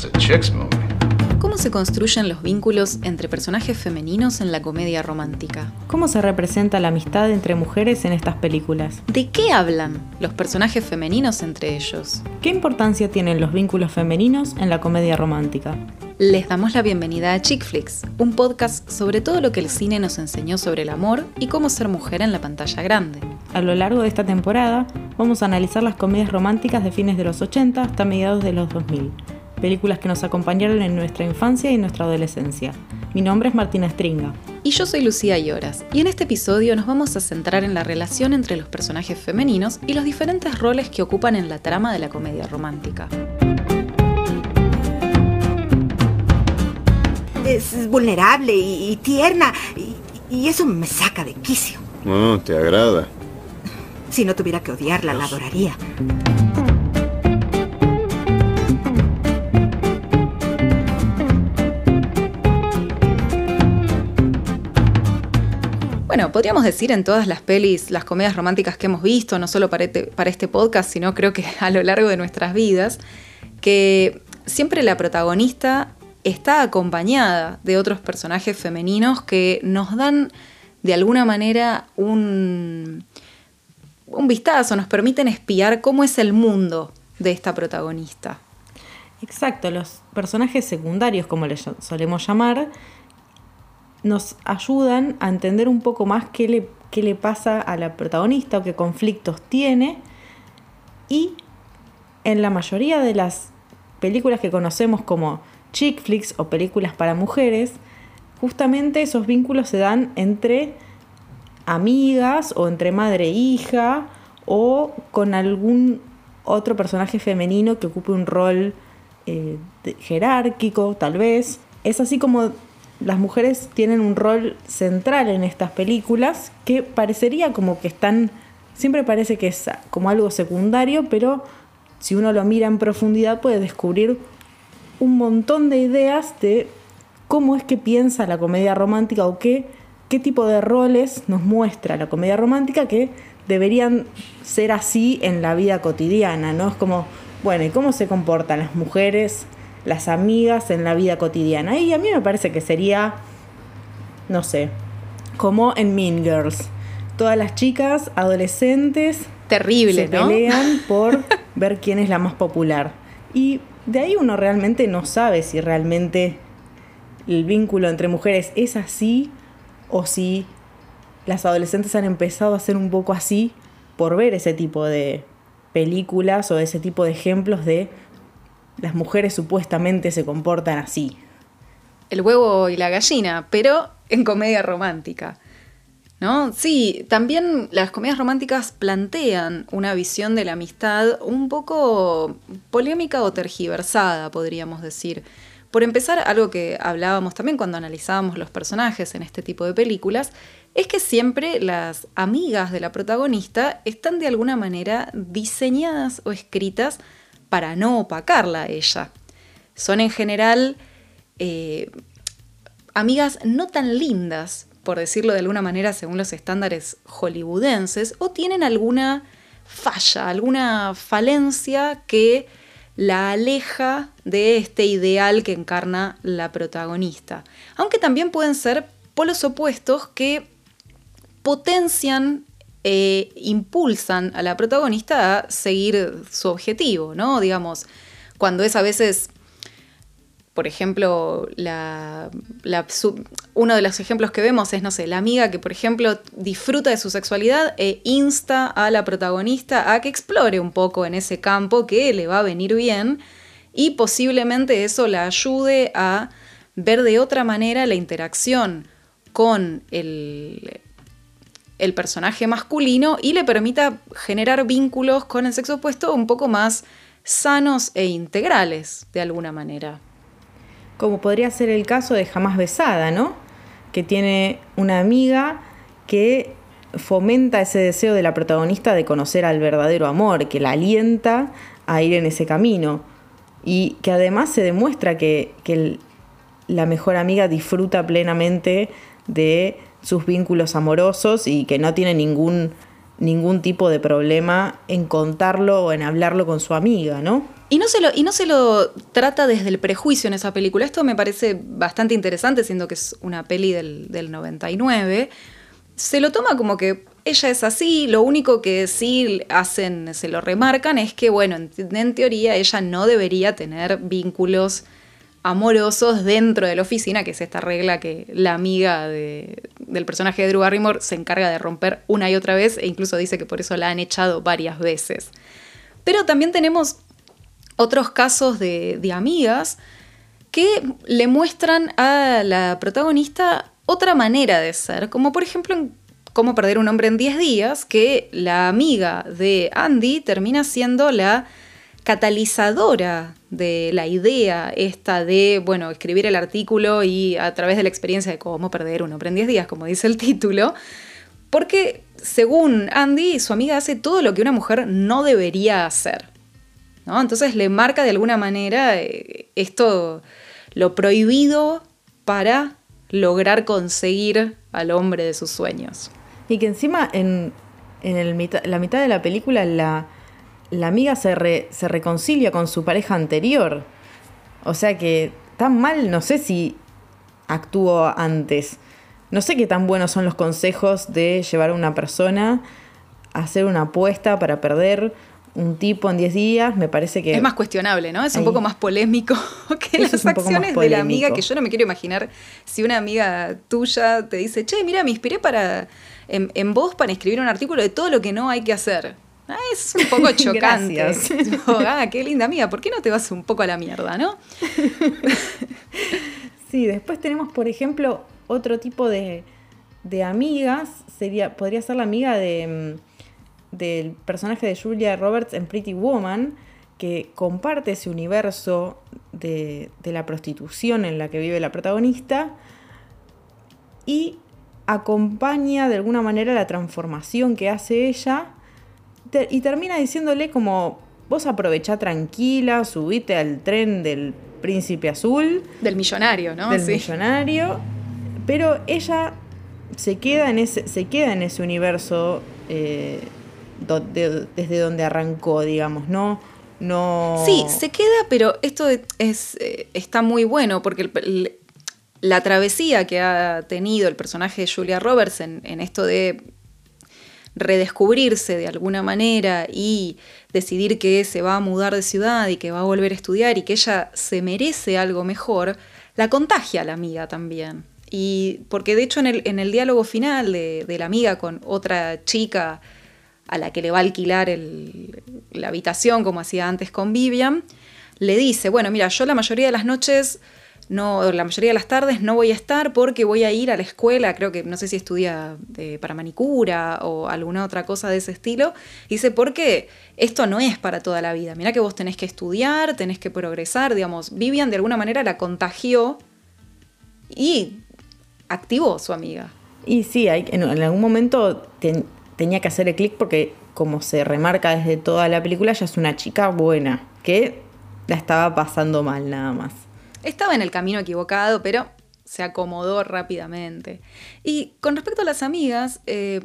It's a chick's movie. ¿Cómo se construyen los vínculos entre personajes femeninos en la comedia romántica? ¿Cómo se representa la amistad entre mujeres en estas películas? ¿De qué hablan los personajes femeninos entre ellos? ¿Qué importancia tienen los vínculos femeninos en la comedia romántica? Les damos la bienvenida a Chick Flicks, un podcast sobre todo lo que el cine nos enseñó sobre el amor y cómo ser mujer en la pantalla grande. A lo largo de esta temporada vamos a analizar las comedias románticas de fines de los 80 hasta mediados de los 2000, películas que nos acompañaron en nuestra infancia y nuestra adolescencia. Mi nombre es Martina Stringa. Y yo soy Lucía Lloras, y en este episodio nos vamos a centrar en la relación entre los personajes femeninos y los diferentes roles que ocupan en la trama de la comedia romántica. Es vulnerable y, y tierna, y, y eso me saca de quicio. Oh, ¿te agrada? Si no tuviera que odiarla, la adoraría. Bueno, podríamos decir en todas las pelis, las comedias románticas que hemos visto, no solo para este, este podcast, sino creo que a lo largo de nuestras vidas, que siempre la protagonista está acompañada de otros personajes femeninos que nos dan de alguna manera un, un vistazo, nos permiten espiar cómo es el mundo de esta protagonista. Exacto, los personajes secundarios, como les solemos llamar, nos ayudan a entender un poco más qué le, qué le pasa a la protagonista o qué conflictos tiene. Y en la mayoría de las películas que conocemos como chick flicks o películas para mujeres, justamente esos vínculos se dan entre amigas o entre madre e hija o con algún otro personaje femenino que ocupe un rol eh, jerárquico, tal vez. Es así como las mujeres tienen un rol central en estas películas que parecería como que están, siempre parece que es como algo secundario, pero si uno lo mira en profundidad puede descubrir un montón de ideas de cómo es que piensa la comedia romántica o qué, qué tipo de roles nos muestra la comedia romántica que deberían ser así en la vida cotidiana, ¿no? Es como, bueno, ¿y cómo se comportan las mujeres? Las amigas en la vida cotidiana. Y a mí me parece que sería, no sé, como en Mean Girls. Todas las chicas adolescentes Terrible, se ¿no? pelean por ver quién es la más popular. Y de ahí uno realmente no sabe si realmente el vínculo entre mujeres es así o si las adolescentes han empezado a ser un poco así por ver ese tipo de películas o ese tipo de ejemplos de las mujeres supuestamente se comportan así. El huevo y la gallina, pero en comedia romántica. ¿No? Sí, también las comedias románticas plantean una visión de la amistad un poco polémica o tergiversada, podríamos decir. Por empezar, algo que hablábamos también cuando analizábamos los personajes en este tipo de películas, es que siempre las amigas de la protagonista están de alguna manera diseñadas o escritas para no opacarla a ella. Son en general eh, amigas no tan lindas, por decirlo de alguna manera según los estándares hollywoodenses, o tienen alguna falla, alguna falencia que la aleja de este ideal que encarna la protagonista. Aunque también pueden ser polos opuestos que potencian eh, impulsan a la protagonista a seguir su objetivo, ¿no? Digamos, cuando es a veces, por ejemplo, uno de los ejemplos que vemos es, no sé, la amiga que, por ejemplo, disfruta de su sexualidad e insta a la protagonista a que explore un poco en ese campo que le va a venir bien y posiblemente eso la ayude a ver de otra manera la interacción con el, el personaje masculino y le permita generar vínculos con el sexo opuesto un poco más sanos e integrales, de alguna manera. Como podría ser el caso de Jamás Besada, ¿no? Que tiene una amiga que fomenta ese deseo de la protagonista de conocer al verdadero amor, que la alienta a ir en ese camino. Y que además se demuestra que, que la mejor amiga disfruta plenamente de sus vínculos amorosos y que no tiene ningún, ningún tipo de problema en contarlo o en hablarlo con su amiga, ¿no? Y no, se lo, y no se lo trata desde el prejuicio en esa película. Esto me parece bastante interesante, siendo que es una peli del, del 99. Se lo toma como que ella es así, lo único que sí hacen, se lo remarcan es que, bueno, en, en teoría ella no debería tener vínculos amorosos dentro de la oficina, que es esta regla que la amiga de- del personaje de Drew Barrymore se encarga de romper una y otra vez e incluso dice que por eso la han echado varias veces. Pero también tenemos otros casos de, de amigas que le muestran a la protagonista otra manera de ser, como por ejemplo en Cómo perder un hombre en 10 días, que la amiga de Andy termina siendo la catalizadora de la idea esta de, bueno, escribir el artículo y a través de la experiencia de cómo perder un hombre en 10 días, como dice el título, porque según Andy, su amiga hace todo lo que una mujer no debería hacer. ¿no? Entonces le marca de alguna manera eh, esto, lo prohibido para lograr conseguir al hombre de sus sueños. Y que encima en, en la mitad de la película la, la amiga se, re- se reconcilia con su pareja anterior. O sea que tan mal no sé si actuó antes. No sé qué tan buenos son los consejos de llevar a una persona a hacer una apuesta para perder un tipo en 10 días. Me parece que... Es más cuestionable, ¿no? Es un poco más polémico que Eso las acciones de la amiga, que yo no me quiero imaginar si una amiga tuya te dice, che, mira, me inspiré para en, en vos para escribir un artículo de todo lo que no hay que hacer. Ah, es un poco chocante. Ah, qué linda amiga, ¿por qué no te vas un poco a la mierda, no? Sí, después tenemos, por ejemplo, otro tipo de, de amigas. Sería, podría ser la amiga de, mm, del personaje de Julia Roberts en Pretty Woman, que comparte ese universo de, de la prostitución en la que vive la protagonista y acompaña de alguna manera la transformación que hace ella y termina diciéndole como vos aprovechá tranquila, subite al tren del príncipe azul Del millonario, ¿no? del Sí. millonario, pero ella se queda en ese, se queda en ese universo eh, do- de- desde donde arrancó, digamos, no, no. Sí, se queda, pero esto es, eh, está muy bueno porque el- el- la travesía que ha tenido el personaje de Julia Roberts en, en esto de redescubrirse de alguna manera y decidir que se va a mudar de ciudad y que va a volver a estudiar y que ella se merece algo mejor, la contagia a la amiga también. Y porque de hecho en el, en el diálogo final de, de la amiga con otra chica a la que le va a alquilar el- la habitación como hacía antes con Vivian, le dice, bueno, mira, yo la mayoría de las noches, no, la mayoría de las tardes no voy a estar porque voy a ir a la escuela, creo que no sé si estudia eh, para manicura o alguna otra cosa de ese estilo. Dice, porque esto no es para toda la vida. Mira que vos tenés que estudiar, tenés que progresar, digamos. Vivian de alguna manera la contagió y activó su amiga. Y sí, en, algún momento ten- tenía que hacer el clic porque, como se remarca desde toda la película, ella es una chica buena, que la estaba pasando mal nada más. Estaba en el camino equivocado, pero se acomodó rápidamente. Y con respecto a las amigas, eh,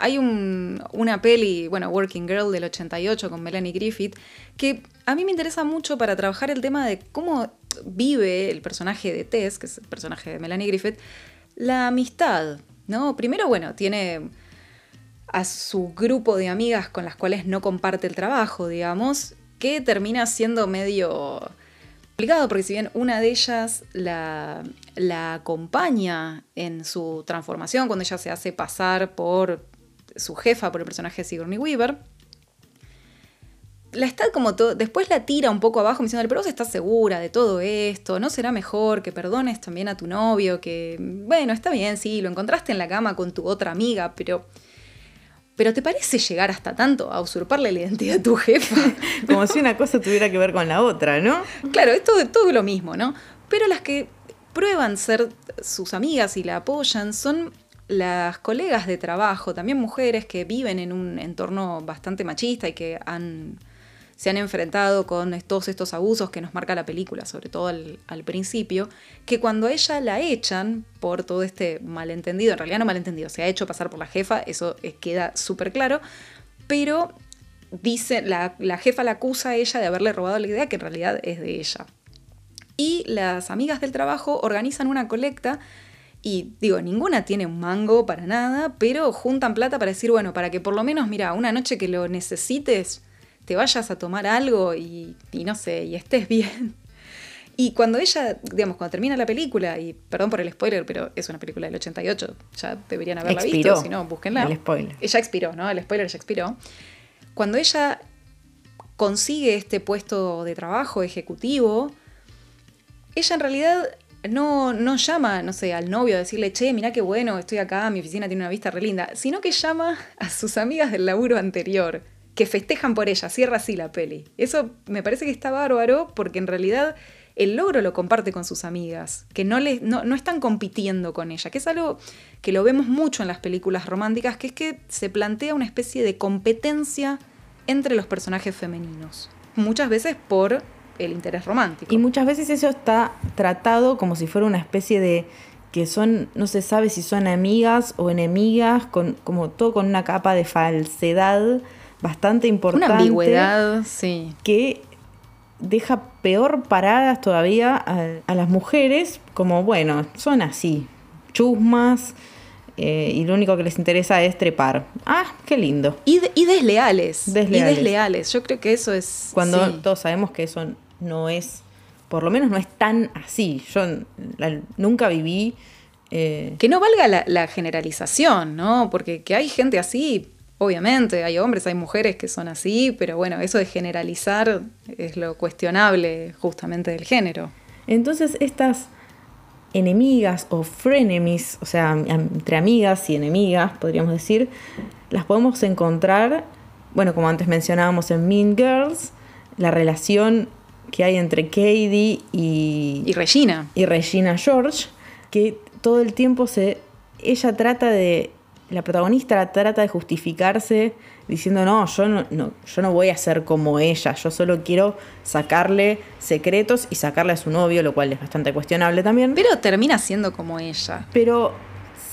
hay un- una peli, bueno, Working Girl del 88 con Melanie Griffith, que a mí me interesa mucho para trabajar el tema de cómo vive el personaje de Tess, que es el personaje de Melanie Griffith, la amistad, ¿no? Primero, bueno, tiene a su grupo de amigas con las cuales no comparte el trabajo, digamos, que termina siendo medio complicado, porque si bien una de ellas la, la acompaña en su transformación, cuando ella se hace pasar por su jefa, por el personaje de Sigourney Weaver, la está como todo, después la tira un poco abajo diciéndole, pero vos estás segura de todo esto, ¿no será mejor que perdones también a tu novio? Que, bueno, está bien, sí, lo encontraste en la cama con tu otra amiga, pero... Pero ¿te parece llegar hasta tanto a usurparle la identidad a tu jefa? Como si una cosa tuviera que ver con la otra, ¿no? Claro, es todo, todo lo mismo, ¿no? Pero las que prueban ser sus amigas y la apoyan son las colegas de trabajo, también mujeres que viven en un entorno bastante machista y que han, se han enfrentado con todos estos abusos que nos marca la película, sobre todo al, principio, que cuando ella la echan por todo este malentendido, en realidad no malentendido, se ha hecho pasar por la jefa, eso queda súper claro, pero dice, la, la jefa la acusa a ella de haberle robado la idea que en realidad es de ella. Y las amigas del trabajo organizan una colecta y digo, ninguna tiene un mango para nada, pero juntan plata para decir, bueno, para que por lo menos, mira, una noche que lo necesites, te vayas a tomar algo y, y no sé, y estés bien. Y cuando ella, digamos, cuando termina la película, y perdón por el spoiler, pero es una película del 88, ya deberían haberla Expiró visto, si no, búsquenla. el spoiler. Ella expiró, ¿no? El spoiler ya expiró. Cuando ella consigue este puesto de trabajo ejecutivo, ella en realidad no, no llama, no sé, al novio a decirle, che, mira qué bueno, estoy acá, mi oficina tiene una vista re linda, sino que llama a sus amigas del laburo anterior, que festejan por ella, cierra así la peli. Eso me parece que está bárbaro porque en realidad el logro lo comparte con sus amigas, que no, no, no están compitiendo con ella, que es algo que lo vemos mucho en las películas románticas, que es que se plantea una especie de competencia entre los personajes femeninos, muchas veces por el interés romántico. Y muchas veces eso está tratado como si fuera una especie de que son, no se sabe si son amigas o enemigas, con, como todo con una capa de falsedad bastante importante. Una ambigüedad, sí. Que deja peor paradas todavía a, a las mujeres, como bueno, son así, chusmas, eh, y lo único que les interesa es trepar. Ah, qué lindo. Y, de- y desleales, Desleales. Y desleales. Yo creo que eso es. Cuando sí. todos sabemos que eso no es, por lo menos no es tan así. Yo la- nunca viví... eh, Que no valga la, la generalización, ¿no? Porque que hay gente así, obviamente, hay hombres, hay mujeres que son así, pero bueno, eso de generalizar es lo cuestionable justamente del género. Entonces estas enemigas o frenemies, o sea, entre amigas y enemigas, podríamos decir, las podemos encontrar, bueno, como antes mencionábamos en Mean Girls, la relación que hay entre Katie y, Y Regina. y Regina George, que todo el tiempo se. Ella trata de. La protagonista trata de justificarse diciendo: No, yo no, no, yo no voy a ser como ella, yo solo quiero sacarle secretos y sacarle a su novio, lo cual es bastante cuestionable también. Pero termina siendo como ella. Pero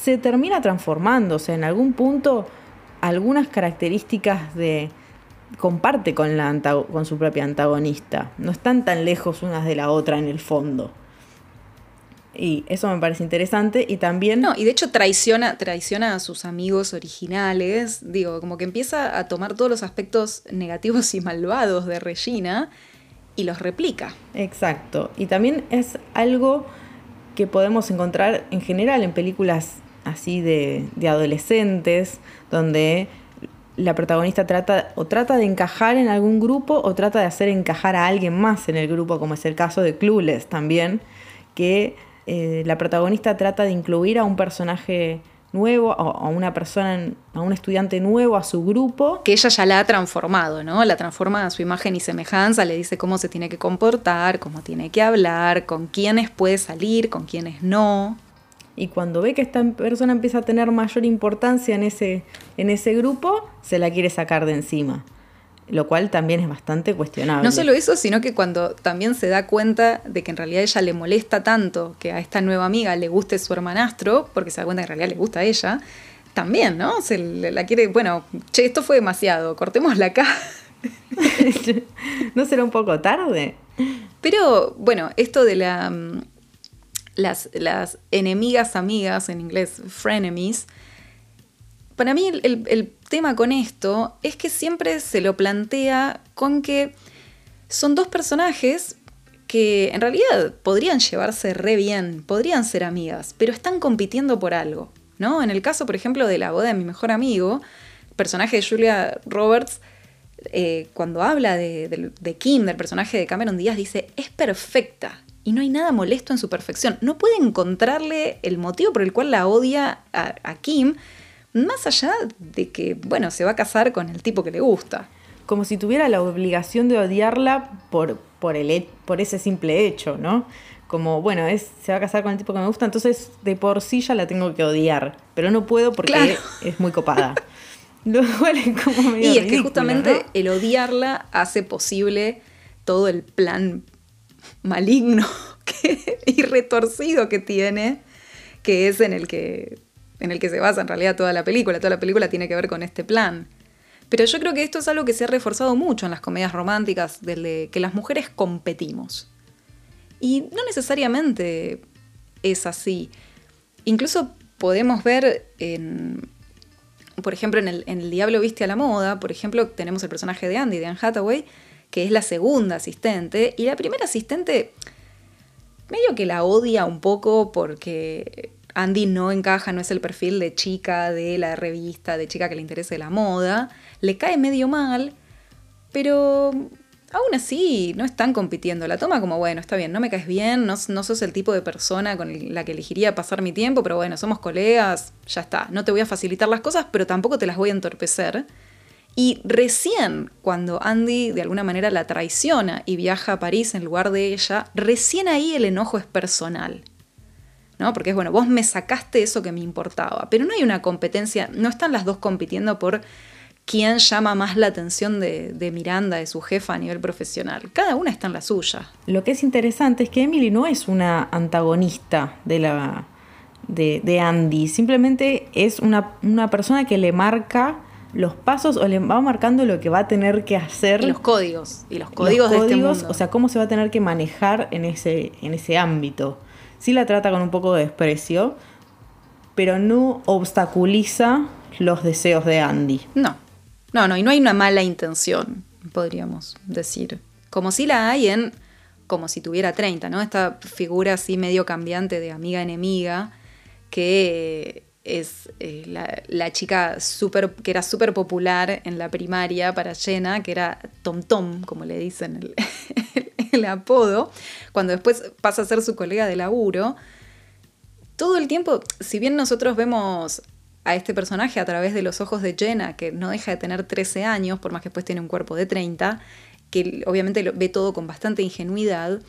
se termina transformando, o sea, en algún punto algunas características de comparte con la con su propia antagonista. No están tan lejos unas de la otra en el fondo. Y eso me parece interesante y también No, y de hecho traiciona, traiciona a sus amigos originales. Digo, como que empieza a tomar todos los aspectos negativos y malvados de Regina y los replica. Exacto. Y también es algo que podemos encontrar en general en películas así de, de adolescentes, donde la protagonista trata o trata de encajar en algún grupo o trata de hacer encajar a alguien más en el grupo, como es el caso de Clueless también, que eh, la protagonista trata de incluir a un personaje nuevo, a a una persona, a un estudiante nuevo a su grupo. Que ella ya la ha transformado, ¿no? La transforma a su imagen y semejanza, le dice cómo se tiene que comportar, cómo tiene que hablar, con quiénes puede salir, con quiénes no. Y cuando ve que esta persona empieza a tener mayor importancia en ese, en ese grupo, se la quiere sacar de encima. Lo cual también es bastante cuestionable. No solo eso, sino que cuando también se da cuenta de que en realidad ella le molesta tanto que a esta nueva amiga le guste su hermanastro, porque se da cuenta que en realidad le gusta a ella, también, ¿no? Se le- la quiere, bueno, che, esto fue demasiado, cortémosla acá. ¿No será un poco tarde? Pero bueno, esto de la, mm, las, las enemigas amigas, en inglés frenemies, para mí el, tema con esto es que siempre se lo plantea con que son dos personajes que en realidad podrían llevarse re bien, podrían ser amigas, pero están compitiendo por algo, ¿no? En el caso, por ejemplo, de la boda de mi mejor amigo, el personaje de Julia Roberts, eh, cuando habla de, Kim, del personaje de Cameron Díaz, dice, es perfecta y no hay nada molesto en su perfección. No puede encontrarle el motivo por el cual la odia a Kim, más allá de que, bueno, se va a casar con el tipo que le gusta. Como si tuviera la obligación de odiarla por, por, el, por ese simple hecho, ¿no? Como, bueno, es, se va a casar con el tipo que me gusta, entonces de por sí ya la tengo que odiar. Pero no puedo porque Claro. es muy copada. Lo cual es como medio Y es que justamente ¿no? el odiarla hace posible todo el plan maligno que- y retorcido que tiene, que es en el que, en el que se basa en realidad toda la película. Toda la película tiene que ver con este plan. Pero yo creo que esto es algo que se ha reforzado mucho en las comedias románticas, del de que las mujeres competimos. Y no necesariamente es así. Incluso podemos ver en, por ejemplo, en el, en el Diablo Viste a la Moda, por ejemplo, tenemos el personaje de Andy, de Anne Hathaway, que es la segunda asistente, y la primera asistente medio que la odia un poco porque Andy no encaja, no es el perfil de chica de la revista, de chica que le interese la moda, le cae medio mal, pero aún así no están compitiendo. La toma como, bueno, está bien, no me caes bien, no, no sos el tipo de persona con la que elegiría pasar mi tiempo, pero bueno, somos colegas, ya está. No te voy a facilitar las cosas, pero tampoco te las voy a entorpecer. Y recién cuando Andy de alguna manera la traiciona y viaja a París en lugar de ella, recién ahí el enojo es personal. ¿No? Porque es bueno, vos me sacaste eso que me importaba. Pero no hay una competencia, no están las dos compitiendo por quién llama más la atención de, Miranda, de su jefa a nivel profesional. Cada una está en la suya. Lo que es interesante es que Emily no es una antagonista de la. De, Andy, simplemente es una, una persona que le marca los pasos o le va marcando lo que va a tener que hacer. Y los códigos. Y los códigos, de este mundo. O sea, cómo se va a tener que manejar en ese, en ese ámbito. Sí la trata con un poco de desprecio, pero no obstaculiza los deseos de Andy. No. No, no, y no hay una mala intención, podríamos decir. Como si la hay en como si tuviera 30, ¿no? Esta figura así medio cambiante de amiga-enemiga que es eh, la, chica super, que era súper popular en la primaria para Jenna, que era Tom Tom, como le dicen el, el, apodo, cuando después pasa a ser su colega de laburo. Todo el tiempo, si bien nosotros vemos a este personaje a través de los ojos de Jenna, que no deja de tener 13 años, por más que después tiene un cuerpo de 30, que obviamente lo, ve todo con bastante ingenuidad,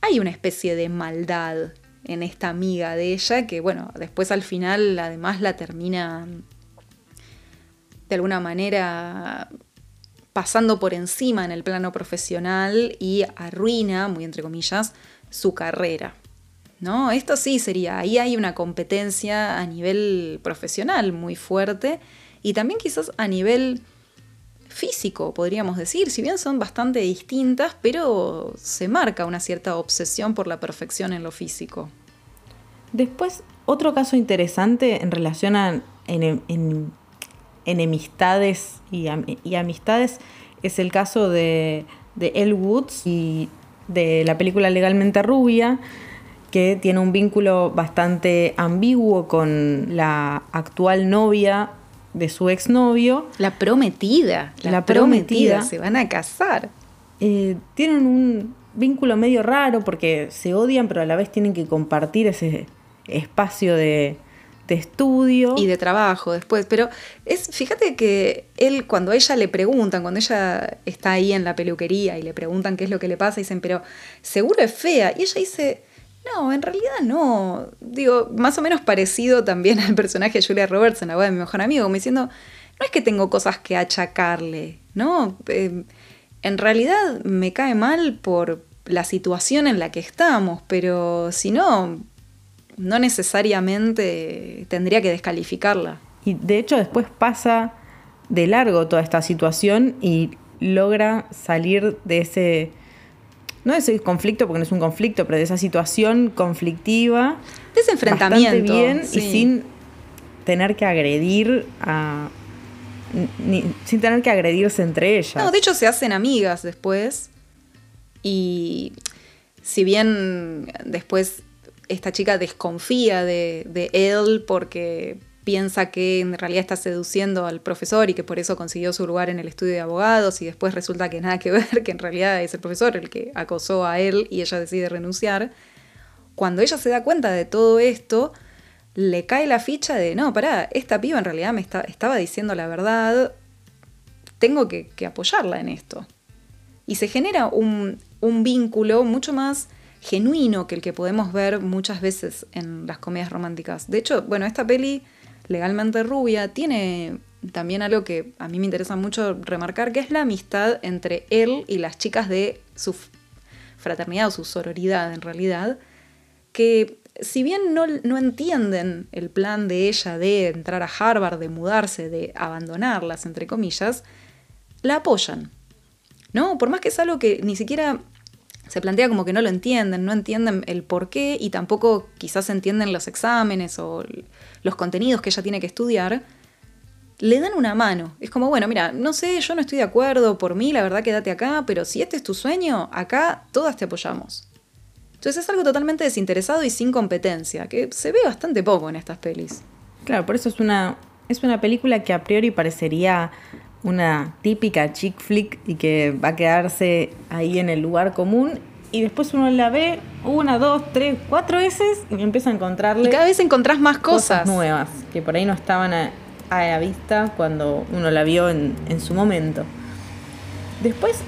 hay una especie de maldad en esta amiga de ella, que bueno, después al final además la termina de alguna manera pasando por encima en el plano profesional y arruina, muy entre comillas, su carrera. ¿No? Esto sí sería, ahí hay una competencia a nivel profesional muy fuerte y también quizás a nivel físico, podríamos decir, si bien son bastante distintas, pero se marca una cierta obsesión por la perfección en lo físico. Después, otro caso interesante en relación a enemistades y, amistades es el caso de, de Elle Woods y de la película Legalmente Rubia, que tiene un vínculo bastante ambiguo con la actual novia de su exnovio. La prometida. La, prometida. Se van a casar. Eh, tienen un vínculo medio raro porque se odian, pero a la vez tienen que compartir ese espacio de, estudio. Y de trabajo después. Pero es, fíjate que él, cuando a ella le preguntan, cuando ella está ahí en la peluquería y le preguntan qué es lo que le pasa, dicen, pero seguro es fea. Y ella dice, no, en realidad no. Digo, más o menos parecido también al personaje de Julia Roberts en la web de mi mejor amigo, como diciendo, no es que tengo cosas que achacarle, ¿no? Eh, en realidad me cae mal por la situación en la que estamos, pero si no, no necesariamente tendría que descalificarla. Y de hecho después pasa de largo toda esta situación y logra salir de ese no de ese conflicto, porque no es un conflicto, pero de esa situación conflictiva. De ese enfrentamiento. bien y sin tener que agredir a. sin tener que agredirse entre ellas. No, de hecho se hacen amigas después. Y si bien después esta chica desconfía de, él porque piensa que en realidad está seduciendo al profesor y que por eso consiguió su lugar en el estudio de abogados y después resulta que nada que ver, que en realidad es el profesor el que acosó a él y ella decide renunciar. Cuando ella se da cuenta de todo esto, le cae la ficha de, no, pará, esta piba en realidad me estaba diciendo la verdad, tengo que, apoyarla en esto. Y se genera un vínculo mucho más genuino que el que podemos ver muchas veces en las comedias románticas. De hecho, bueno, esta peli legalmente rubia, tiene también algo que a mí me interesa mucho remarcar, que es la amistad entre él y las chicas de su fraternidad o su sororidad en realidad, que si bien no, no entienden el plan de ella de entrar a Harvard, de mudarse, de abandonarlas, entre comillas, la apoyan. ¿No? Por más que es algo que ni siquiera se plantea como que no lo entienden, no entienden el por qué y tampoco quizás entienden los exámenes o los contenidos que ella tiene que estudiar, le dan una mano. Es como, bueno, mira, no sé, yo no estoy de acuerdo, por mí la verdad quédate acá, pero si este es tu sueño, acá todas te apoyamos. Entonces es algo totalmente desinteresado y sin competencia, que se ve bastante poco en estas pelis. Claro, por eso es una, es una película que a priori parecería una típica chick flick y que va a quedarse ahí en el lugar común. Y después uno la ve una, dos, tres, cuatro veces y empieza a encontrarle. Y cada vez encontrás más cosas. nuevas que por ahí no estaban a, la vista cuando uno la vio en, su momento. Después,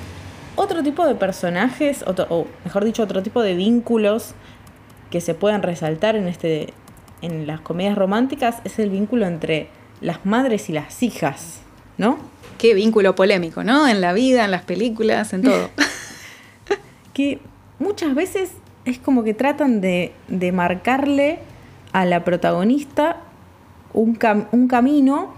otro tipo de personajes, o mejor dicho, otro tipo de vínculos que se puedan resaltar en, este, en las comedias románticas es el vínculo entre las madres y las hijas, ¿no? Qué vínculo polémico, ¿no? En la vida, en las películas, en todo. que muchas veces es como que tratan de, marcarle a la protagonista un, un, camino,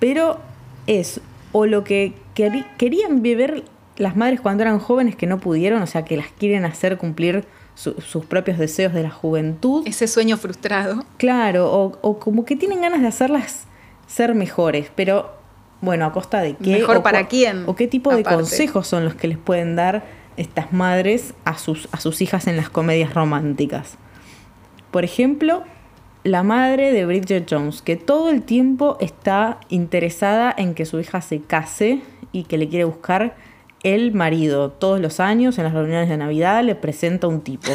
pero es o lo que querían vivir las madres cuando eran jóvenes que no pudieron, o sea, que las quieren hacer cumplir sus propios deseos de la juventud. Ese sueño frustrado. Claro, o, o, como que tienen ganas de hacerlas ser mejores, pero bueno, a costa de qué. Mejor para quién. O qué tipo de consejos son los que les pueden dar estas madres a sus, a sus hijas en las comedias románticas. Por ejemplo, la madre de Bridget Jones, que todo el tiempo está interesada en que su hija se case y que le quiere buscar el marido. Todos los años, en las reuniones de Navidad, le presenta un tipo.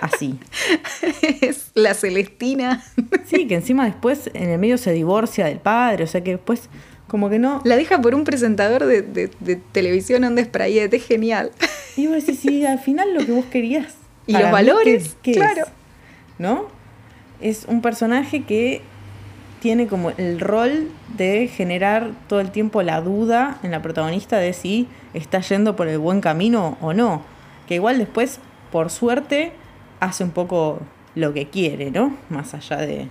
Así. es la Celestina. sí, que encima después en el medio se divorcia del padre, o sea que después como que no. La deja por un presentador de, televisión on sprayete, es genial. Y vos decís, sí, al final lo que vos querías. Y los valores, claro. ¿No? Es un personaje que tiene como el rol de generar todo el tiempo la duda en la protagonista de si está yendo por el buen camino o no. Que igual después, por suerte, hace un poco lo que quiere, ¿no? Más allá de,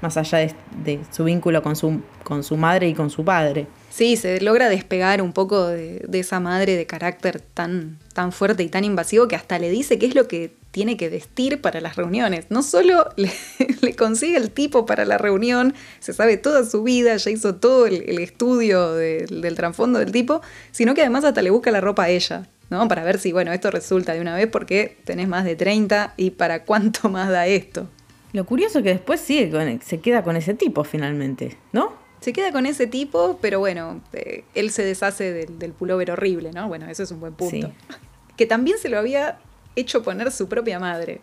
más allá de, su vínculo con su, con su madre y con su padre. Sí, se logra despegar un poco de, esa madre de carácter tan, tan fuerte y tan invasivo que hasta le dice qué es lo que tiene que vestir para las reuniones. No solo le, consigue el tipo para la reunión, se sabe toda su vida, ya hizo todo el, estudio del trasfondo del tipo, sino que además hasta le busca la ropa a ella. ¿no? Para ver si, bueno, esto resulta de una vez porque tenés más de 30 y para cuánto más da esto. Lo curioso es que después sigue se queda con ese tipo finalmente, ¿no? Se queda con ese tipo, pero bueno, eh, él se deshace del, del, pullover horrible, ¿no? Bueno, eso es un buen punto. Que también se lo había hecho poner su propia madre.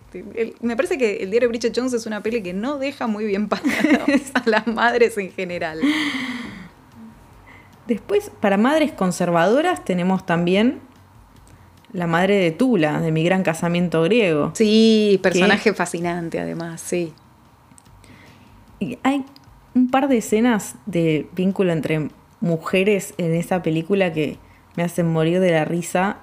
me parece que el diario Bridget Jones es una peli que no deja muy bien paradas a las madres en general. Después, para madres conservadoras tenemos también la madre de Tula, de mi gran casamiento griego. Sí, personaje fascinante además, sí. Y hay un par de escenas de vínculo entre mujeres en esa película que me hacen morir de la risa.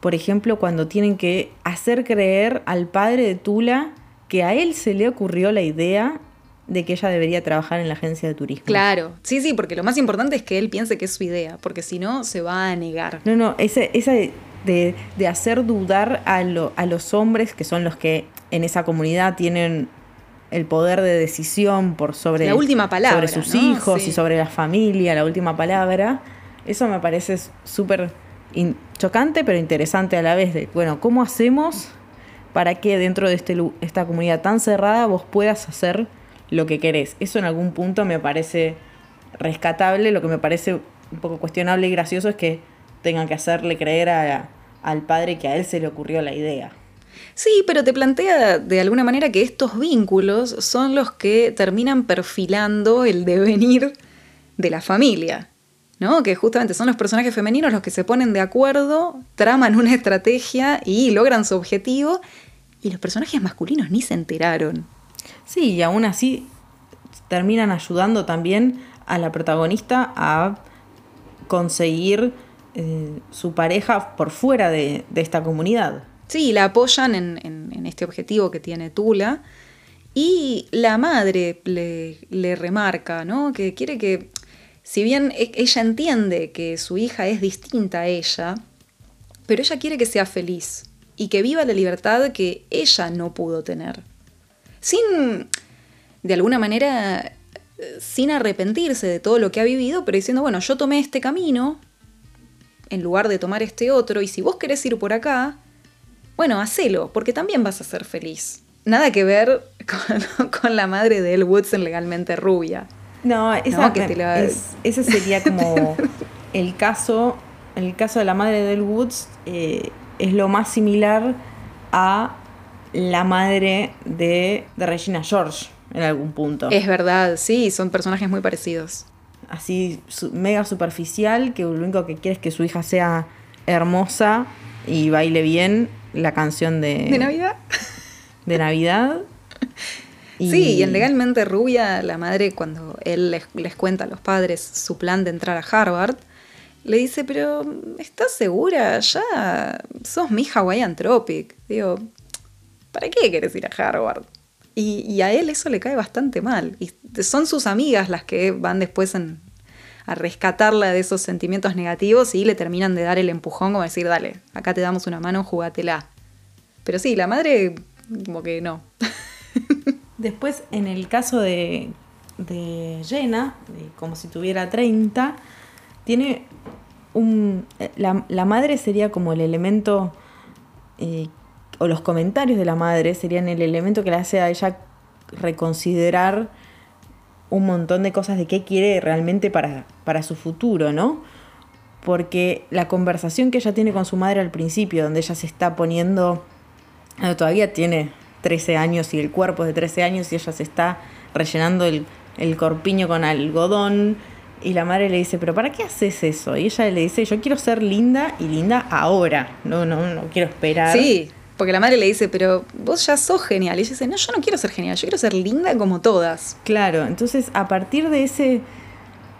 Por ejemplo, cuando tienen que hacer creer al padre de Tula que a él se le ocurrió la idea de que ella debería trabajar en la agencia de turismo. Claro, sí, sí, porque lo más importante es que él piense que es su idea, porque si no, se va a negar. No, no, esa, esa de, hacer dudar a, a los hombres, que son los que en esa comunidad tienen el poder de decisión por sobre, la última palabra, sobre sus hijos y sobre la familia, la última palabra. Eso me parece súper chocante, pero interesante a la vez. De, bueno, ¿cómo hacemos para que dentro de este, esta comunidad tan cerrada vos puedas hacer lo que querés? Eso en algún punto me parece rescatable. Lo que me parece un poco cuestionable y gracioso es que tengan que hacerle creer a, al padre que a él se le ocurrió la idea. Sí, pero te plantea de alguna manera que estos vínculos son los que terminan perfilando el devenir de la familia. ¿no? Que justamente son los personajes femeninos los que se ponen de acuerdo, traman una estrategia y logran su objetivo, y los personajes masculinos ni se enteraron. Sí, y aún así terminan ayudando también a la protagonista a conseguir eh, su pareja por fuera de, esta comunidad. Sí, la apoyan en, este objetivo que tiene Tula. Y la madre le, le remarca, ¿no? Que quiere que, si bien e- ella entiende que su hija es distinta a ella, pero ella quiere que sea feliz y que viva la libertad que ella no pudo tener. Sin, de alguna manera, eh, sin arrepentirse de todo lo que ha vivido, pero diciendo, bueno, yo tomé este camino en lugar de tomar este otro, y si vos querés ir por acá, bueno, hacelo, porque también vas a ser feliz. Nada que ver con, con la madre de Elle Woodson legalmente rubia. No, esa, No, que te la- es- ese sería como el caso, el caso de la madre de Elle Woods eh, es lo más similar a la madre de, de Regina George en algún punto. Es verdad, sí, son personajes muy parecidos. Así su- mega superficial, que lo único que quiere es que su hija sea hermosa y baile bien la canción de, ¿De Navidad? de Navidad. Sí, y en Legalmente Rubia, la madre, cuando él les, les cuenta a los padres su plan de entrar a Harvard, le dice, pero ¿estás segura? Ya sos mi Hawaiian Tropic. Digo, ¿para qué quieres ir a Harvard? Y, a él eso le cae bastante mal. Y son sus amigas las que van después a rescatarla de esos sentimientos negativos y le terminan de dar el empujón como decir, dale, acá te damos una mano, jugátela. Pero sí, la madre como que no. Después, en el caso de, de Jenna, como si tuviera 30, tiene un. eh, La, la madre sería como el elemento. eh, o los comentarios de la madre serían el elemento que le hace a ella reconsiderar un montón de cosas de qué quiere realmente para, para su futuro, ¿no? Porque la conversación que ella tiene con su madre al principio, donde ella se está poniendo bueno, todavía tiene 13 años y el cuerpo es de 13 años y ella se está rellenando el, el corpiño con algodón. Y la madre le dice, pero ¿para qué haces eso? Y ella le dice, yo quiero ser linda y linda ahora. No, no, no quiero esperar. Sí, porque la madre le dice, pero vos ya sos genial. Y ella dice, no, yo no quiero ser genial, yo quiero ser linda como todas. Claro, entonces a partir de ese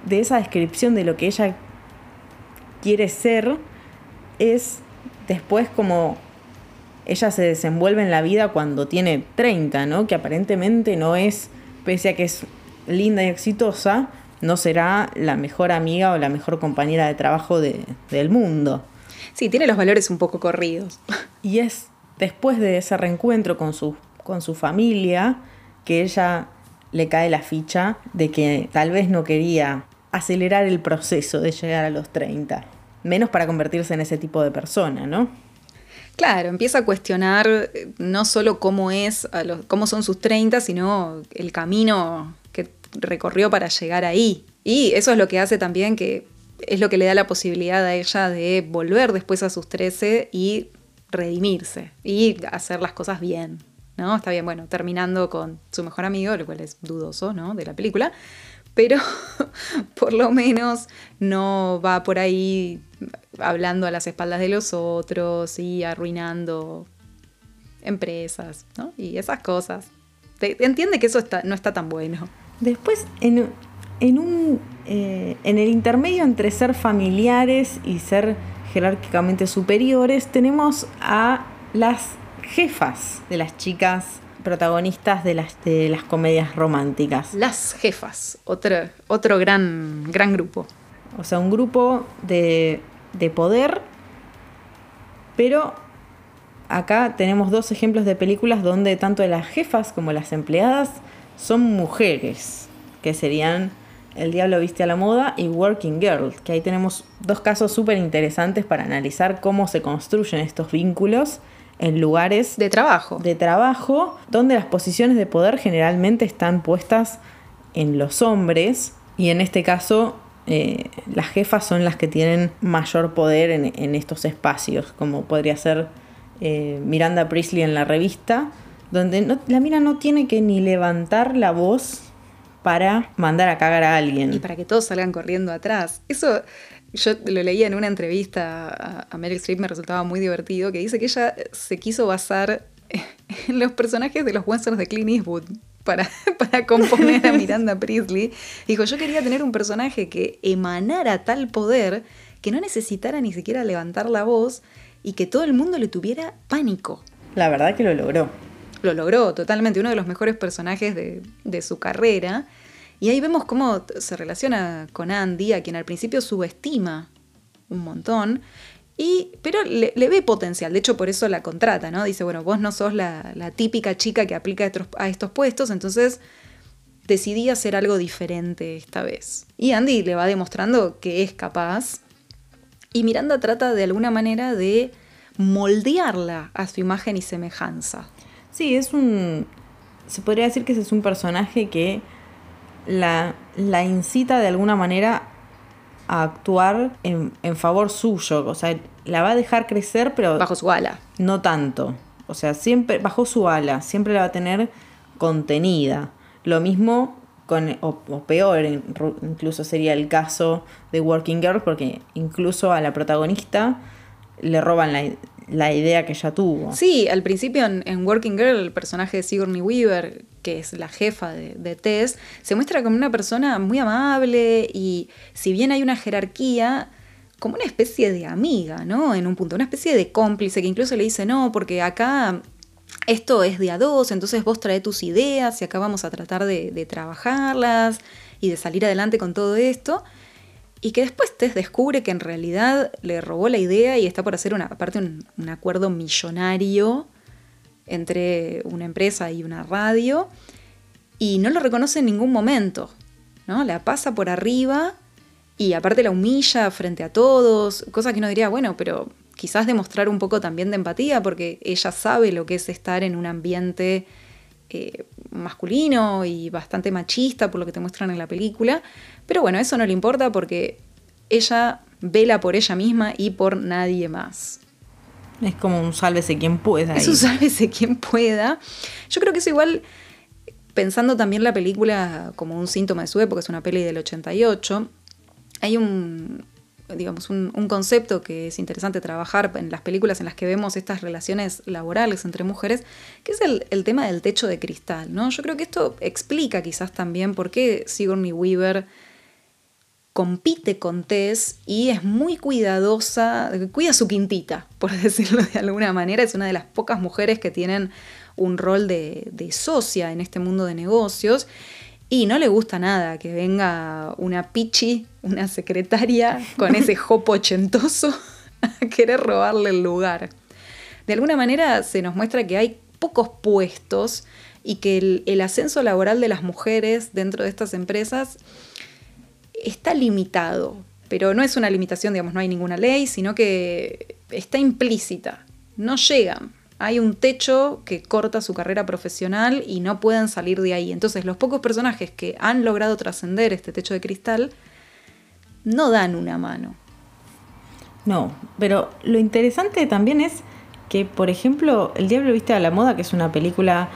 de esa descripción de lo que ella quiere ser es después como ella se desenvuelve en la vida cuando tiene 30, ¿no? Que aparentemente no es pese a que es linda y exitosa, no será la mejor amiga o la mejor compañera de trabajo de- del mundo. Sí, tiene los valores un poco corridos. Y es después de ese reencuentro con su, con su familia que ella le cae la ficha de que tal vez no quería acelerar el proceso de llegar a los 30. Menos para convertirse en ese tipo de persona, ¿no? Claro, empieza a cuestionar eh, no solo cómo es, a los, cómo son sus 30, sino el camino que recorrió para llegar ahí. Y eso es lo que hace también que es lo que le da la posibilidad a ella de volver después a sus 13 y redimirse y hacer las cosas bien. ¿No? Está bien, bueno, terminando con su mejor amigo, lo cual es dudoso, ¿no? De la película. Pero por lo menos no va por ahí hablando a las espaldas de los otros y arruinando empresas, ¿no? Y esas cosas. Entiende que eso está, no está tan bueno. Después, en, en un, eh, en el intermedio entre ser familiares y ser jerárquicamente superiores, tenemos a las jefas de las chicas protagonistas de las, de las comedias románticas. Las jefas, otro, otro gran, gran grupo. O sea, un grupo de, de poder, pero acá tenemos dos ejemplos de películas donde tanto las jefas como las empleadas son mujeres, que serían El Diablo Viste a la Moda y Working Girl, que ahí tenemos dos casos súper interesantes para analizar cómo se construyen estos vínculos en lugares De trabajo. de trabajo donde las posiciones de poder generalmente están puestas en los hombres y en este caso eh, las jefas son las que tienen mayor poder en, en estos espacios, como podría ser eh, Miranda Priestley en la revista, donde no- la mina no tiene que ni levantar la voz para mandar a cagar a alguien. Y para que todos salgan corriendo atrás. Eso yo lo leía en una entrevista a, Meryl Streep, me resultaba muy divertido, que dice que ella se quiso basar en los personajes de los westerns de Clint Eastwood para, para componer a Miranda Priestley. Dijo, yo quería tener un personaje que emanara tal poder que no necesitara ni siquiera levantar la voz y que todo el mundo le tuviera pánico. La verdad que lo logró. Lo logró totalmente, uno de los mejores personajes de, su carrera. Y ahí vemos cómo se relaciona con Andy, a quien al principio subestima un montón, y, pero le, ve potencial, de hecho por eso la contrata, ¿no? Dice, bueno, vos no sos la, típica chica que aplica a estos puestos, entonces decidí hacer algo diferente esta vez. Y Andy le va demostrando que es capaz. Y Miranda trata de alguna manera de moldearla a su imagen y semejanza. Sí, es un. Se podría decir que ese es un personaje que la, la incita de alguna manera a actuar en, en favor suyo. O sea, la va a dejar crecer, pero Bajo su ala. no tanto. O sea, siempre bajo su ala, siempre la va a tener contenida. Lo mismo con, o, o peor, incluso sería el caso de Working Girl, porque incluso a la protagonista le roban la, la idea que ella tuvo. Sí, al principio en, Working Girl, el personaje de Sigourney Weaver, que es la jefa de, de Tess, se muestra como una persona muy amable y si bien hay una jerarquía, como una especie de amiga, ¿no? En un punto, una especie de cómplice que incluso le dice, no, porque acá esto es de a dos, entonces vos trae tus ideas y acá vamos a tratar de trabajarlas y de salir adelante con todo esto. Y que después Tess descubre que en realidad le robó la idea y está por hacer una, aparte un, un acuerdo millonario entre una empresa y una radio. Y no lo reconoce en ningún momento. ¿no? La pasa por arriba y aparte la humilla frente a todos. Cosa que uno diría, bueno, pero quizás demostrar un poco también de empatía porque ella sabe lo que es estar en un ambiente eh, masculino y bastante machista por lo que te muestran en la película. Pero bueno, eso no le importa porque ella vela por ella misma y por nadie más. Es como un sálvese quien pueda. Eso ahí. sálvese quien pueda. Yo creo que eso igual, pensando también la película como un síntoma de su época, es una peli del 88, hay un, digamos, un, concepto que es interesante trabajar en las películas en las que vemos estas relaciones laborales entre mujeres, que es el, el tema del techo de cristal, ¿no? Yo creo que esto explica quizás también por qué Sigourney Weaver compite con Tess y es muy cuidadosa, cuida su quintita, por decirlo de alguna manera. Es una de las pocas mujeres que tienen un rol de, de socia en este mundo de negocios. Y no le gusta nada que venga una pichi, una secretaria, con ese jopo ochentoso a querer robarle el lugar. De alguna manera se nos muestra que hay pocos puestos y que el, el ascenso laboral de las mujeres dentro de estas empresas está limitado, pero no es una limitación, digamos, no hay ninguna ley, sino que está implícita. No llegan. Hay un techo que corta su carrera profesional y no pueden salir de ahí. Entonces, los pocos personajes que han logrado trascender este techo de cristal no dan una mano. No, pero lo interesante también es que, por ejemplo, El Diablo Viste a la Moda, que es una película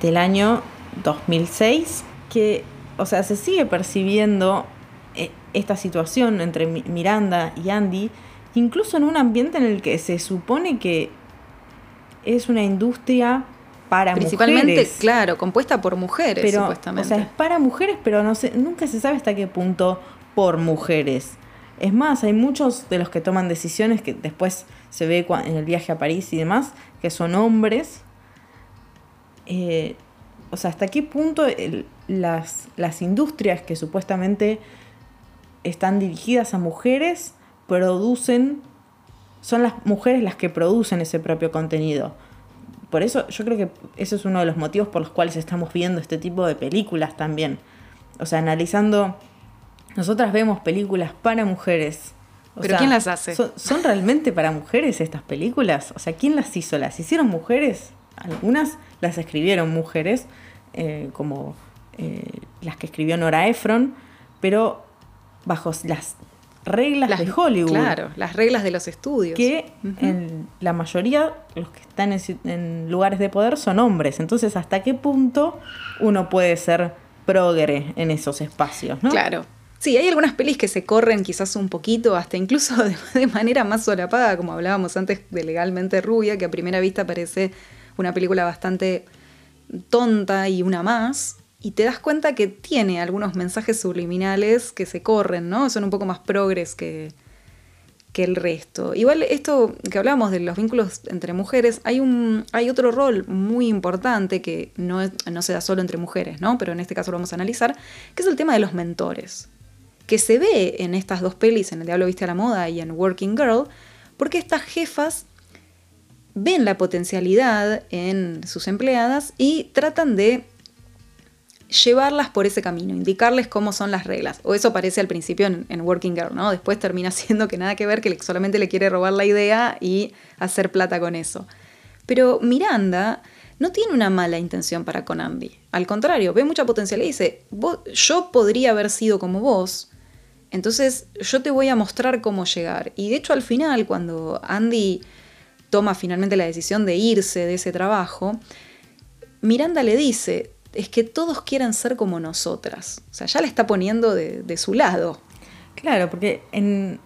del año 2006, que, o sea, se sigue percibiendo eh, esta situación entre Mi- Miranda y Andy, incluso en un ambiente en el que se supone que es una industria para Principalmente, mujeres. claro, compuesta por mujeres, pero, supuestamente. O sea, es para mujeres, pero no sé, nunca se sabe hasta qué punto por mujeres. Es más, hay muchos de los que toman decisiones que después se ve en el viaje a París y demás, que son hombres. Eh, o sea, hasta qué punto las, las industrias que supuestamente están dirigidas a mujeres producen, son las mujeres las que producen ese propio contenido. Por eso yo creo que ese es uno de los motivos por los cuales estamos viendo este tipo de películas también. O sea, analizando, nosotras vemos películas para mujeres. O ¿Pero sea, quién las hace? ¿son, son realmente para mujeres estas películas? O sea, ¿quién las hizo? ¿Las hicieron mujeres? Algunas las escribieron mujeres, eh, como eh, las que escribió Nora Ephron, pero bajo las reglas Las- de Hollywood Claro, las reglas de los estudios. que en la mayoría los que están en, en lugares de poder son hombres. Entonces, ¿hasta qué punto uno puede ser progre en esos espacios? ¿no? Claro. Sí, hay algunas pelis que se corren quizás un poquito, hasta incluso de, manera más solapada, como hablábamos antes de Legalmente Rubia, que a primera vista parece una película bastante tonta y una más. Y te das cuenta que tiene algunos mensajes subliminales que se corren, ¿no? Son un poco más progres que, que el resto. Igual esto que hablamos de los vínculos entre mujeres, hay, un, hay otro rol muy importante que no, no se da solo entre mujeres, ¿no? Pero en este caso lo vamos a analizar, que es el tema de los mentores. Que se ve en estas dos pelis, en El Diablo Viste a la Moda y en Working Girl, porque estas jefas ven la potencialidad en sus empleadas y tratan de llevarlas por ese camino, indicarles cómo son las reglas. O eso parece al principio en, Working Girl, ¿no? Después termina siendo que nada que ver, que solamente le quiere robar la idea y hacer plata con eso. Pero Miranda no tiene una mala intención para Andy. Al contrario, ve mucha potencialidad y dice, "Vos- yo podría haber sido como vos, entonces yo te voy a mostrar cómo llegar. Y de hecho al final, cuando Andy toma finalmente la decisión de irse de ese trabajo, Miranda le dice, es que todos quieren ser como nosotras. O sea, ya le está poniendo de, de su lado. Claro, porque en,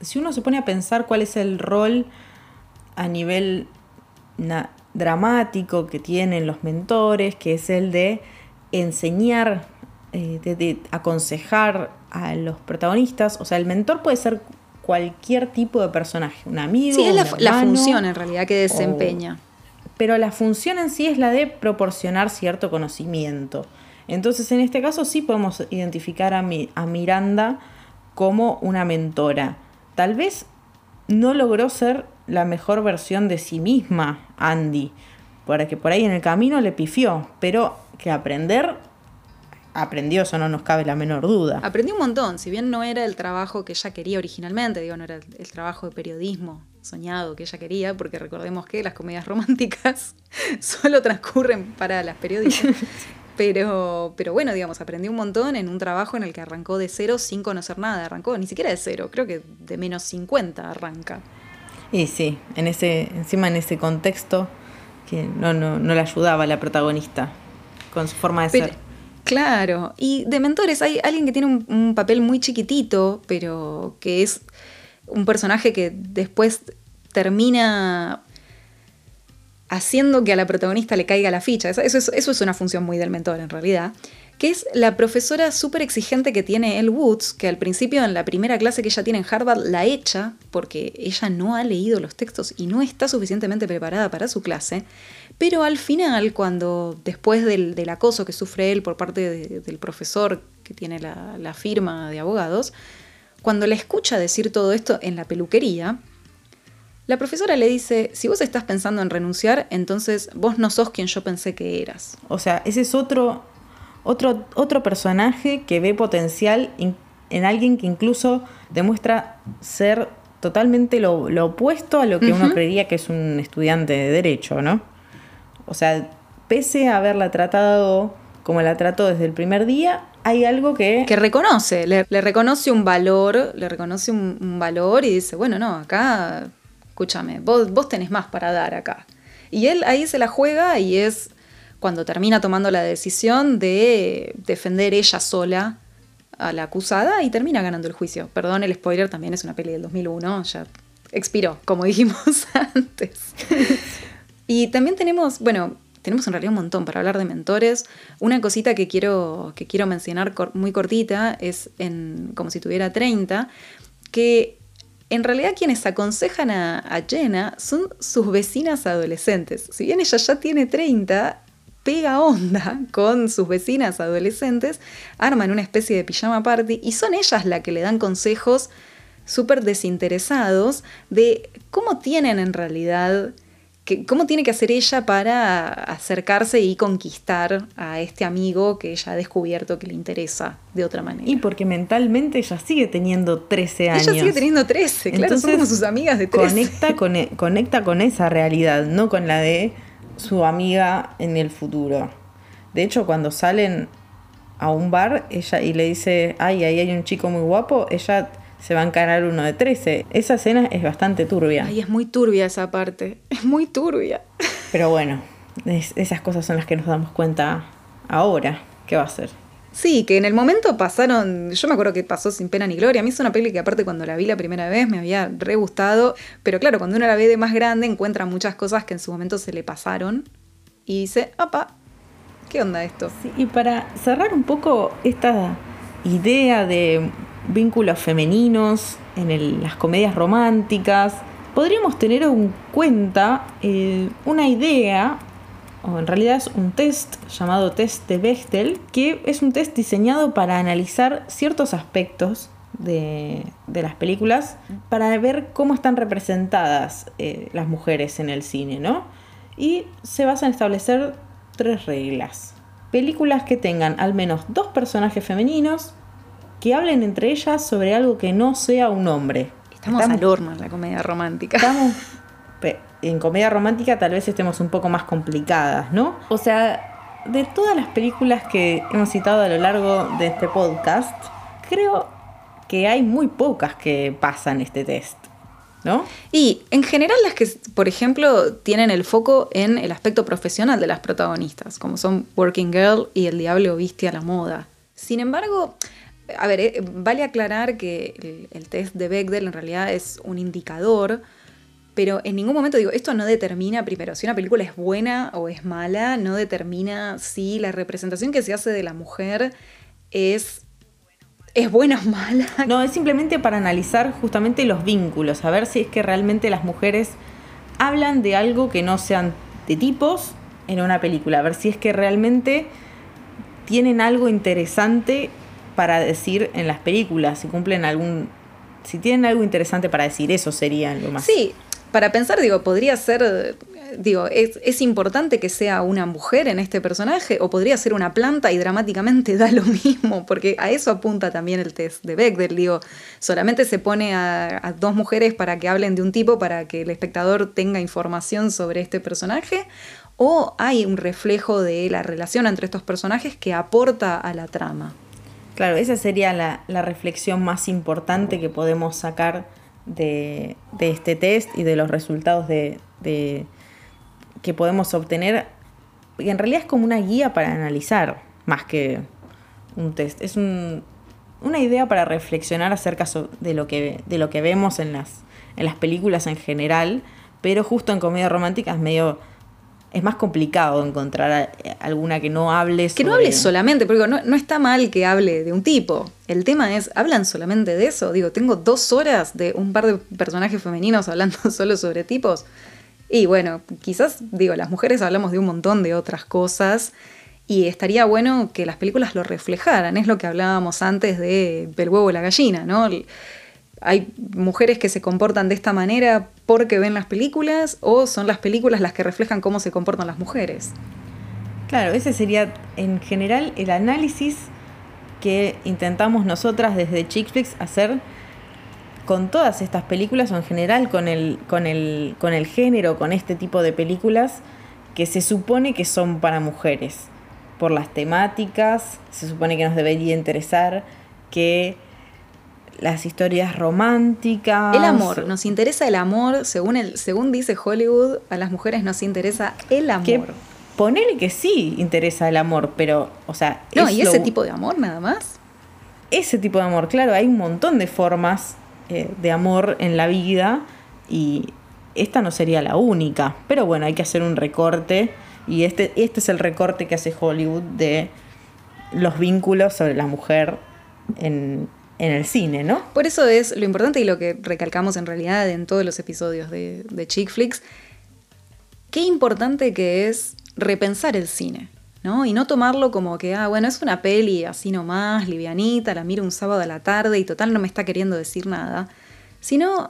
si uno se pone a pensar cuál es el rol a nivel dramático que tienen los mentores, que es el de enseñar, eh, de, de aconsejar a los protagonistas, o sea, el mentor puede ser cualquier tipo de personaje, un amigo, Sí, es la, función en realidad que desempeña. pero la función en sí es la de proporcionar cierto conocimiento. Entonces, en este caso sí podemos identificar a, Mi- a Miranda como una mentora. Tal vez no logró ser la mejor versión de sí misma, Andy, porque por ahí en el camino le pifió, pero que aprender, aprendió, eso no nos cabe la menor duda. Aprendí un montón, si bien no era el trabajo que ella quería originalmente, digo, no era el, el trabajo de periodismo soñado que ella quería, porque recordemos que las comedias románticas solo transcurren para las periodistas. Pero, pero bueno, digamos, aprendí un montón en un trabajo en el que arrancó de cero sin conocer nada. Arrancó ni siquiera de cero, creo que de menos 50 arranca. Y sí, en ese, encima en ese contexto que no, no, no le ayudaba a la protagonista con su forma de Pero- ser. Claro, y de mentores hay alguien que tiene un, papel muy chiquitito, pero que es un personaje que después termina haciendo que a la protagonista le caiga la ficha. Eso, es, una función muy del mentor en realidad. Que es la profesora súper exigente que tiene Elle Woods, que al principio en la primera clase que ella tiene en Harvard la echa porque ella no ha leído los textos y no está suficientemente preparada para su clase. Pero al final, cuando después del, del acoso que sufre él por parte de- del profesor que tiene la, la firma de abogados, cuando la escucha decir todo esto en la peluquería, la profesora le dice, si vos estás pensando en renunciar, entonces vos no sos quien yo pensé que eras. O sea, ese es otro, otro, otro personaje que ve potencial in- en alguien que incluso demuestra ser totalmente lo, lo opuesto a lo que uno creería que es un estudiante de derecho, ¿no? O sea, pese a haberla tratado como la trató desde el primer día, hay algo que... Que reconoce, le, reconoce un valor, le reconoce un, un valor y dice, bueno, no, acá, escúchame, vos, vos tenés más para dar acá. Y él ahí se la juega y es cuando termina tomando la decisión de defender ella sola a la acusada y termina ganando el juicio. Perdón, el spoiler también es una peli del 2001, ya expiró, como dijimos antes. Y también tenemos, bueno, tenemos en realidad un montón para hablar de mentores. Una cosita que quiero, que quiero mencionar muy cortita es en como si tuviera 30, que en realidad quienes aconsejan a, a Jenna son sus vecinas adolescentes. Si bien ella ya tiene 30, pega onda con sus vecinas adolescentes, arman una especie de pijama party y son ellas las que le dan consejos súper desinteresados de cómo tienen en realidad, que, cómo tiene que hacer ella para acercarse y conquistar a este amigo que ella ha descubierto que le interesa de otra manera. Y porque mentalmente ella sigue teniendo 13 años. ella sigue teniendo 13, claro, son como sus amigas de 13. Conecta con, e- conecta con esa realidad, no con la de su amiga en el futuro. De hecho, cuando salen a un bar ella y le dice, ay, ahí hay un chico muy guapo, ella se va a encarar uno de 13. Esa escena es bastante turbia. Ay, es muy turbia esa parte, es muy turbia. Pero bueno, es- esas cosas son las que nos damos cuenta ahora. ¿Qué va a ser? Sí, que en el momento pasaron, yo me acuerdo que pasó sin pena ni gloria. A mí es una peli que aparte cuando la vi la primera vez me había re gustado, pero claro, cuando uno la ve de más grande encuentra muchas cosas que en su momento se le pasaron y dice, apa, ¿qué onda esto? Sí, y para cerrar un poco esta idea de vínculos femeninos, en las comedias románticas, podríamos tener en cuenta eh, una idea, o en realidad es un test llamado test de Bechtel, que es un test diseñado para analizar ciertos aspectos de, de las películas, para ver cómo están representadas eh, las mujeres en el cine, ¿no? Y se basa en establecer tres reglas. Películas que tengan al menos dos personajes femeninos que hablen entre ellas sobre algo que no sea un hombre. Estamos, al horno en la comedia romántica. Estamos en comedia romántica tal vez estemos un poco más complicadas, ¿no? O sea, de todas las películas que hemos citado a lo largo de este podcast, creo que hay muy pocas que pasan este test, ¿no? Y en general las que, por ejemplo, tienen el foco en el aspecto profesional de las protagonistas, como son Working Girl y El Diablo Viste a la Moda. Sin embargo, a ver, eh, vale aclarar que el, test de Bechdel en realidad es un indicador, pero en ningún momento digo, esto no determina primero si una película es buena o es mala, no determina si la representación que se hace de la mujer es, es buena o mala. No, es simplemente para analizar justamente los vínculos, a ver si es que realmente las mujeres hablan de algo que no sean de tipos en una película, a ver si es que realmente tienen algo interesante para decir en las películas, si cumplen algún... Si tienen algo interesante para decir, eso sería lo más... Sí, para pensar, digo, podría ser, digo, ¿es, es importante que sea una mujer en este personaje o podría ser una planta y dramáticamente da lo mismo, porque a eso apunta también el test de Bechdel, digo, solamente se pone a, a dos mujeres para que hablen de un tipo para que el espectador tenga información sobre este personaje o hay un reflejo de la relación entre estos personajes que aporta a la trama. Claro, esa sería la, la reflexión más importante que podemos sacar de, de este test y de los resultados de, de- que podemos obtener. Y en realidad es como una guía para analizar, más que un test. Es un- una idea para reflexionar acerca de lo que, de lo que vemos en las, en las películas en general, pero justo en comedia romántica es medio... Es más complicado encontrar alguna que no hable Que no sobre- hable solamente, porque no, no está mal que hable de un tipo. El tema es, ¿hablan solamente de eso? Digo, tengo dos horas de un par de personajes femeninos hablando solo sobre tipos. Y bueno, quizás, digo, las mujeres hablamos de un montón de otras cosas y estaría bueno que las películas lo reflejaran. Es lo que hablábamos antes de El huevo y la gallina, ¿no? Hay mujeres que se comportan de esta manera porque ven las películas o son las películas las que reflejan cómo se comportan las mujeres. Claro, ese sería en general el análisis que intentamos nosotras desde Chick Flicks hacer con todas estas películas o en general con el, con el, con el género, con este tipo de películas que se supone que son para mujeres. Por las temáticas, se supone que nos debería interesar que las historias románticas. El amor, nos interesa el amor, según, el, según dice Hollywood, a las mujeres nos interesa el amor. Que ponele que sí interesa el amor, pero, o sea. no, es y ese lo- tipo de amor nada más. ese tipo de amor. Claro, hay un montón de formas eh, de amor en la vida y esta no sería la única. Pero bueno, hay que hacer un recorte y este, este es el recorte que hace Hollywood de los vínculos sobre la mujer en, en el cine, ¿no? Por eso es lo importante y lo que recalcamos en realidad en todos los episodios de, de Chick Flicks, qué importante que es repensar el cine, ¿no? Y no tomarlo como que, ah, bueno, es una peli así nomás, livianita, la miro un sábado a la tarde y total no me está queriendo decir nada, sino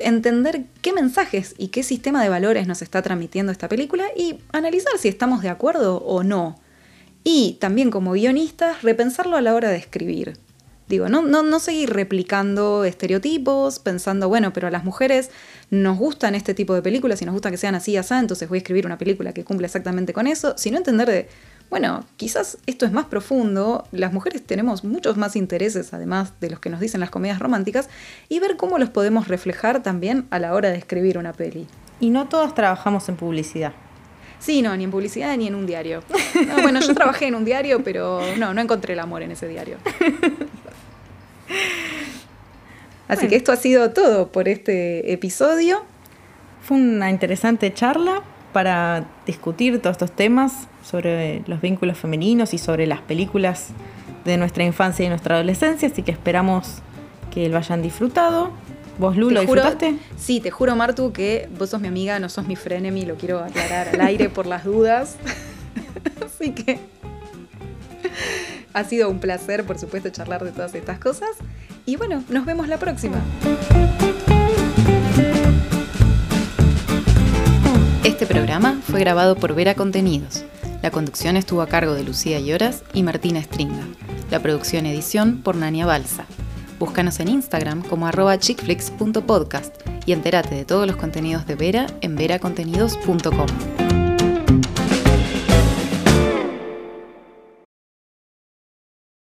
entender qué mensajes y qué sistema de valores nos está transmitiendo esta película y analizar si estamos de acuerdo o no. Y también como guionistas, repensarlo a la hora de escribir. Digo, no, no, no seguir replicando estereotipos, pensando, bueno, pero a las mujeres nos gustan este tipo de películas y nos gusta que sean así y así, entonces voy a escribir una película que cumple exactamente con eso, sino entender de, bueno, quizás esto es más profundo, las mujeres tenemos muchos más intereses, además de los que nos dicen las comedias románticas, y ver cómo los podemos reflejar también a la hora de escribir una peli. Y no todas trabajamos en publicidad. Sí, no, ni en publicidad ni en un diario. No, bueno, yo trabajé en un diario, pero no, no encontré el amor en ese diario. Así que esto ha sido todo por este episodio. Fue una interesante charla para discutir todos estos temas sobre los vínculos femeninos y sobre las películas de nuestra infancia y nuestra adolescencia, así que esperamos que lo hayan disfrutado. ¿Vos, Lu, Te lo juro- disfrutaste? Sí, te juro, Martu, que vos sos mi amiga, no sos mi frenemy, lo quiero aclarar al aire por las dudas. Así que ha sido un placer, por supuesto, charlar de todas estas cosas. Y bueno, nos vemos la próxima. Este programa fue grabado por Vera Contenidos. La conducción estuvo a cargo de Lucía Lloras y Martina Stringa. La producción edición por Nania Balsa. Búscanos en Instagram como arroba chickflix.podcast y entérate de todos los contenidos de Vera en veracontenidos.com.